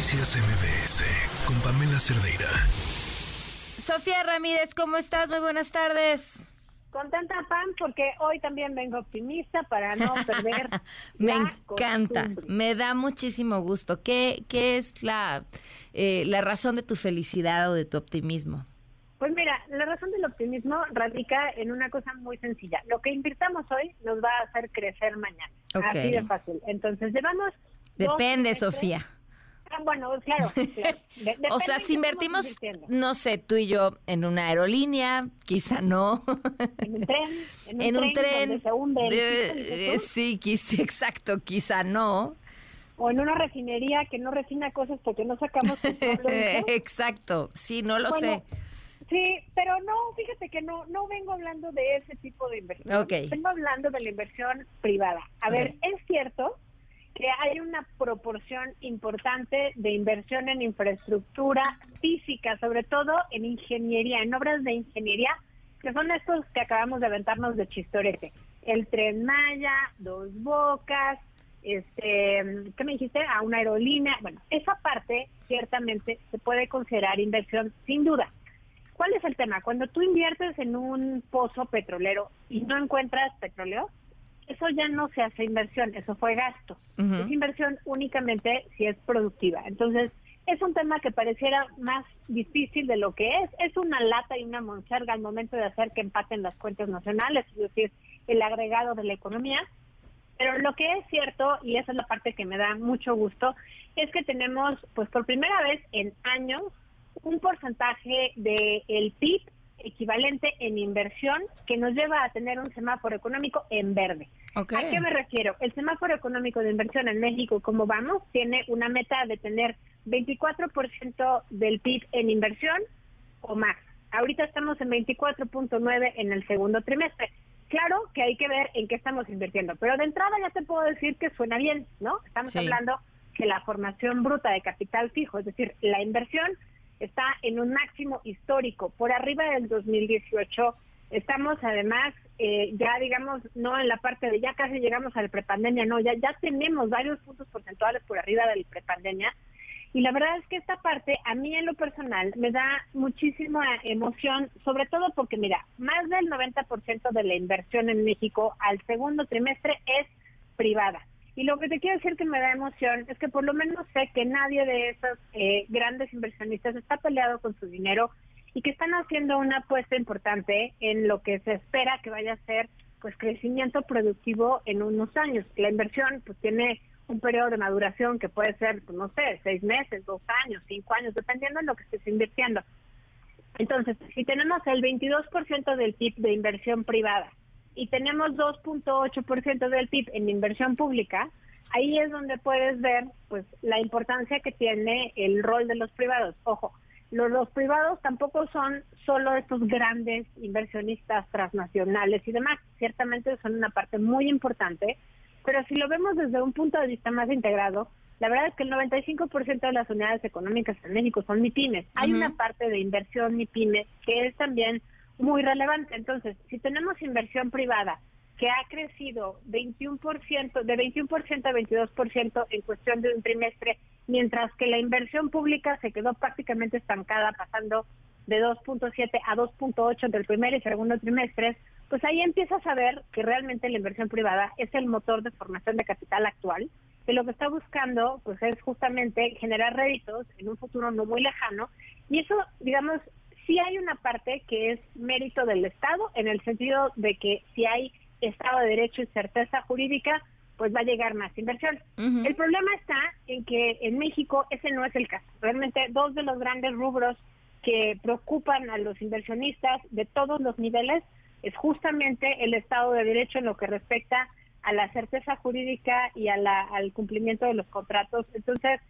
Noticias MBS con Pamela Cerdeira. Sofía Ramírez, ¿cómo estás? Muy buenas tardes. Contenta, Pam, porque hoy también vengo optimista para no perder. me encanta, me da muchísimo gusto. ¿Qué, qué es la, eh, la razón de tu felicidad o de tu optimismo? Pues mira, la razón del optimismo radica en una cosa muy sencilla. Lo que invirtamos hoy nos va a hacer crecer mañana. Así de fácil. Entonces, llevamos... Depende, Sofía. Ah, bueno, claro. o sea, si invertimos, no sé, tú y yo en una aerolínea, quizá no. En un tren. En un, tren. se hunde eh, sí, quizá, exacto, quizá no. O en una refinería que no refina cosas porque no sacamos. exacto, sí, no lo sé. Sí, pero no, fíjate que no no vengo hablando de ese tipo de inversión. Vengo hablando de la inversión privada. A ver, es cierto proporción importante de inversión en infraestructura física, sobre todo en ingeniería, en obras de ingeniería, que son estos que acabamos de aventarnos de chistorete. El Tren Maya, Dos Bocas, este, ¿qué me dijiste? A una aerolínea. Bueno, esa parte ciertamente se puede considerar inversión sin duda. ¿Cuál es el tema? Cuando tú inviertes en un pozo petrolero y no encuentras petróleo, eso ya no se hace inversión, eso fue gasto. Es inversión únicamente si es productiva. Entonces, es un tema que pareciera más difícil de lo que es. Es una lata y una moncharga al momento de hacer que empaten las cuentas nacionales, es decir, el agregado de la economía. Pero lo que es cierto, y esa es la parte que me da mucho gusto, es que tenemos, pues por primera vez en años, un porcentaje del el PIB equivalente en inversión que nos lleva a tener un semáforo económico en verde. ¿A qué me refiero? El semáforo económico de inversión en México, como vamos, tiene una meta de tener 24% del PIB en inversión o más. Ahorita estamos en 24.9 en el segundo trimestre. Claro que hay que ver en qué estamos invirtiendo, pero de entrada ya te puedo decir que suena bien, ¿no? Estamos hablando que la formación bruta de capital fijo, es decir, la inversión está en un máximo histórico, por arriba del 2018. Estamos además eh, ya digamos no en la parte de ya casi llegamos a la prepandemia, no, ya ya tenemos varios puntos porcentuales por arriba de la prepandemia. Y la verdad es que esta parte a mí en lo personal me da muchísima emoción, sobre todo porque mira, más del 90% de la inversión en México al segundo trimestre es privada. Y lo que te quiero decir que me da emoción es que por lo menos sé que nadie de esos eh, grandes inversionistas está peleado con su dinero y que están haciendo una apuesta importante en lo que se espera que vaya a ser pues crecimiento productivo en unos años. La inversión pues tiene un periodo de maduración que puede ser, pues, no sé, seis meses, dos años, cinco años, dependiendo de lo que estés invirtiendo. Entonces, si tenemos el 22% del PIB de inversión privada y tenemos 2.8% del PIB en inversión pública, ahí es donde puedes ver pues la importancia que tiene el rol de los privados. Ojo, los, los privados tampoco son solo estos grandes inversionistas transnacionales y demás, ciertamente son una parte muy importante, pero si lo vemos desde un punto de vista más integrado, la verdad es que el 95% de las unidades económicas en México son MIPIMES. Hay una parte de inversión MIPIME que es también muy relevante. Entonces, si tenemos inversión privada que ha crecido 21%, de 21% a 22% en cuestión de un trimestre, mientras que la inversión pública se quedó prácticamente estancada, pasando de 2.7 a 2.8 del primer y segundo trimestres, pues ahí empiezas a ver que realmente la inversión privada es el motor de formación de capital actual, que lo que está buscando pues es justamente generar réditos en un futuro no muy lejano, y eso, digamos, sí hay una parte que es mérito del Estado, en el sentido de que si hay Estado de Derecho y certeza jurídica, pues va a llegar más inversión. El problema está en que en México ese no es el caso. Realmente dos de los grandes rubros que preocupan a los inversionistas de todos los niveles es justamente el Estado de Derecho en lo que respecta a la certeza jurídica y a la, al cumplimiento de los contratos. Entonces,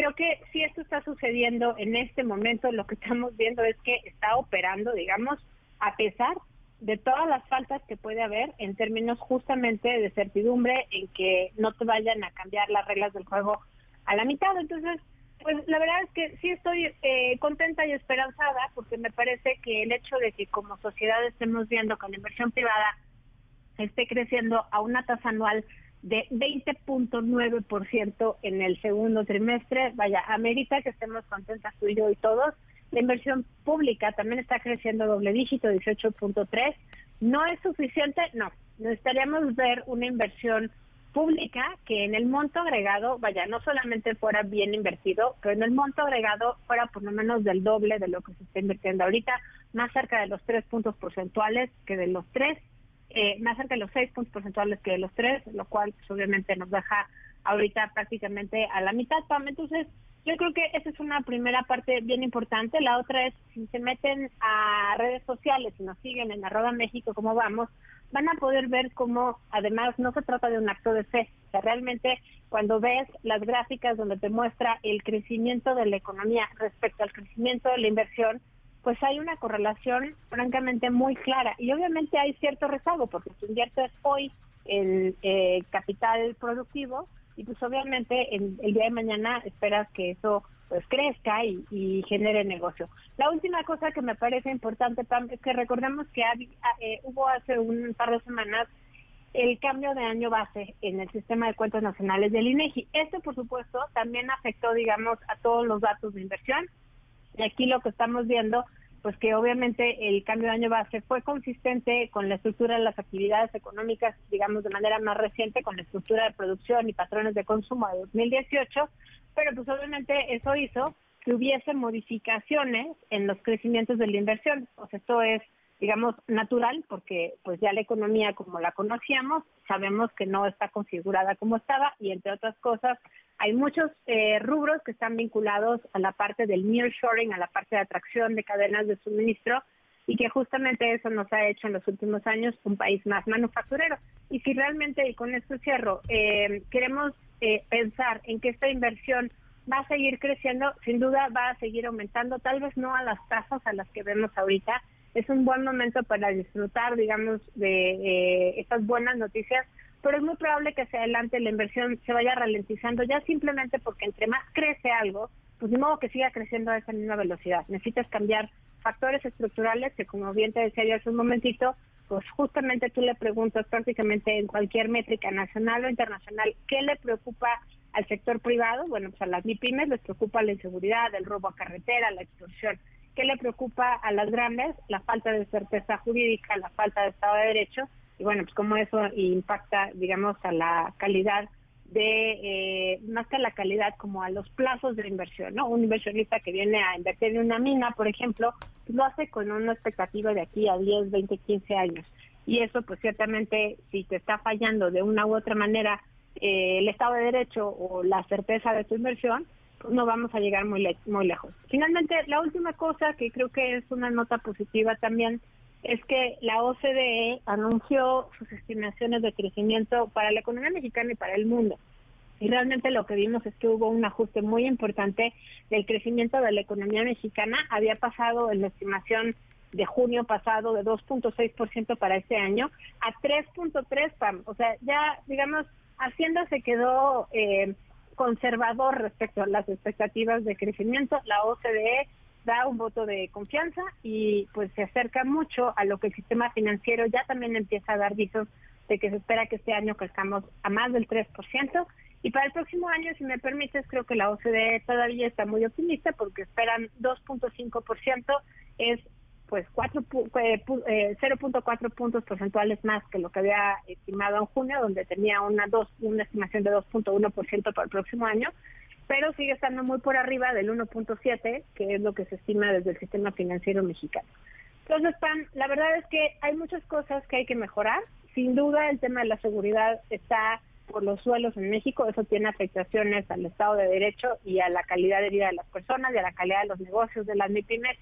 creo que si esto está sucediendo en este momento, lo que estamos viendo es que está operando, digamos, a pesar de todas las faltas que puede haber en términos justamente de certidumbre en que no te vayan a cambiar las reglas del juego a la mitad. Entonces, pues la verdad es que sí estoy eh, contenta y esperanzada porque me parece que el hecho de que como sociedad estemos viendo que la inversión privada esté creciendo a una tasa anual de 20.9% en el segundo trimestre. Vaya, amerita que estemos contentas tú y yo y todos. La inversión pública también está creciendo doble dígito, 18.3. ¿No es suficiente? No. Necesitaríamos ver una inversión pública que en el monto agregado, vaya, no solamente fuera bien invertido, pero en el monto agregado fuera por lo menos del doble de lo que se está invirtiendo ahorita, más cerca de los tres puntos porcentuales que de los tres, eh, más cerca de los seis puntos porcentuales que de los tres, lo cual pues, obviamente nos deja ahorita prácticamente a la mitad, Pam. Entonces, yo creo que esa es una primera parte bien importante. La otra es, si se meten a redes sociales y nos siguen en arroba México, como vamos, van a poder ver cómo además no se trata de un acto de fe. O sea, realmente cuando ves las gráficas donde te muestra el crecimiento de la economía respecto al crecimiento de la inversión, pues hay una correlación francamente muy clara. Y obviamente hay cierto rezago, porque si inviertes hoy en eh, capital productivo, y pues obviamente el, el día de mañana esperas que eso pues crezca y, genere negocio. La última cosa que me parece importante, Pam, es que recordemos que eh, hubo hace un par de semanas el cambio de año base en el sistema de cuentas nacionales del INEGI. Esto, por supuesto, también afectó, digamos, a todos los datos de inversión. Y aquí lo que estamos viendo pues que obviamente el cambio de año base fue consistente con la estructura de las actividades económicas, digamos de manera más reciente, con la estructura de producción y patrones de consumo de 2018, pero pues obviamente eso hizo que hubiese modificaciones en los crecimientos de la inversión. Pues esto es, digamos, natural porque pues ya la economía como la conocíamos, sabemos que no está configurada como estaba y entre otras cosas hay muchos eh, rubros que están vinculados a la parte del nearshoring, a la parte de atracción de cadenas de suministro y que justamente eso nos ha hecho en los últimos años un país más manufacturero. Y si realmente, y con esto cierro, eh, queremos eh, pensar en que esta inversión va a seguir creciendo, sin duda va a seguir aumentando, tal vez no a las tasas a las que vemos ahorita. Es un buen momento para disfrutar, digamos, de estas buenas noticias, pero es muy probable que hacia adelante la inversión se vaya ralentizando ya simplemente porque entre más crece algo, pues de modo que siga creciendo a esa misma velocidad. Necesitas cambiar factores estructurales que como bien te decía yo hace un momentito, pues justamente tú le preguntas prácticamente en cualquier métrica nacional o internacional qué le preocupa al sector privado, bueno, pues a las MIPIMES les preocupa la inseguridad, el robo a carretera, la extorsión. ¿Qué le preocupa a las grandes? La falta de certeza jurídica, la falta de Estado de Derecho y bueno, pues cómo eso impacta, digamos, a la calidad de, eh, más que a la calidad, como a los plazos de inversión, ¿no? Un inversionista que viene a invertir en una mina, por ejemplo, pues lo hace con una expectativa de aquí a 10, 20, 15 años. Y eso, pues ciertamente, si te está fallando de una u otra manera eh, el Estado de Derecho o la certeza de tu inversión, no vamos a llegar muy, muy lejos. Finalmente, la última cosa que creo que es una nota positiva también es que la OCDE anunció sus estimaciones de crecimiento para la economía mexicana y para el mundo. Y realmente lo que vimos es que hubo un ajuste muy importante del crecimiento de la economía mexicana. Había pasado en la estimación de junio pasado de 2.6% para este año a 3.3, PAM. O sea, ya, digamos, Hacienda se quedó eh, conservador respecto a las expectativas de crecimiento. La OCDE da un voto de confianza y pues se acerca mucho a lo que el sistema financiero ya también empieza a dar visos de que se espera que este año crezcamos a más del 3%. Y para el próximo año, si me permites, creo que la OCDE todavía está muy optimista porque esperan 2.5%, es pues 0.4 eh, eh, puntos porcentuales más que lo que había estimado en junio, donde tenía una, dos, una estimación de 2.1% para el próximo año pero sigue estando muy por arriba del 1.7, que es lo que se estima desde el sistema financiero mexicano. Entonces, Pan, la verdad es que hay muchas cosas que hay que mejorar. Sin duda, el tema de la seguridad está por los suelos en México. Eso tiene afectaciones al Estado de Derecho y a la calidad de vida de las personas y a la calidad de los negocios de las MIPIMES.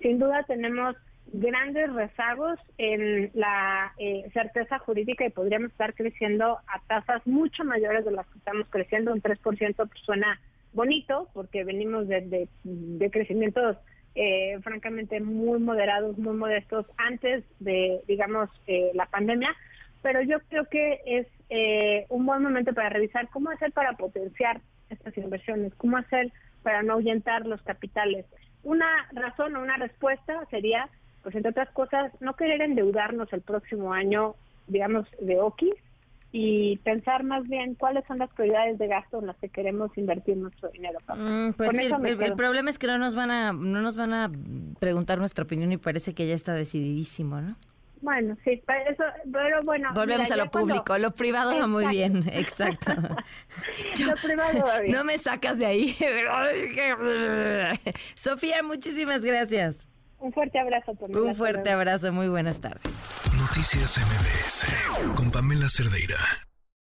Sin duda, tenemos grandes rezagos en la eh, certeza jurídica y podríamos estar creciendo a tasas mucho mayores de las que estamos creciendo. Un 3% pues suena bonito porque venimos de, de, crecimientos eh, francamente muy moderados, muy modestos antes de, digamos, eh, la pandemia, pero yo creo que es un buen momento para revisar cómo hacer para potenciar estas inversiones, cómo hacer para no ahuyentar los capitales. Una razón o una respuesta sería, pues entre otras cosas, no querer endeudarnos el próximo año, digamos, de OKIS, y pensar más bien cuáles son las prioridades de gasto en las que queremos invertir nuestro dinero. Mm, pues sí, el, problema es que no nos van a no nos van a preguntar nuestra opinión y parece que ya está decididísimo, ¿no? Bueno, sí, pero bueno. Volvemos a lo público, lo privado va muy bien, exacto. lo privado va bien. No me sacas de ahí. Sofía, muchísimas gracias. Un fuerte abrazo. Por Un fuerte abrazo, muy buenas tardes. Noticias MBS con Pamela Cerdeira.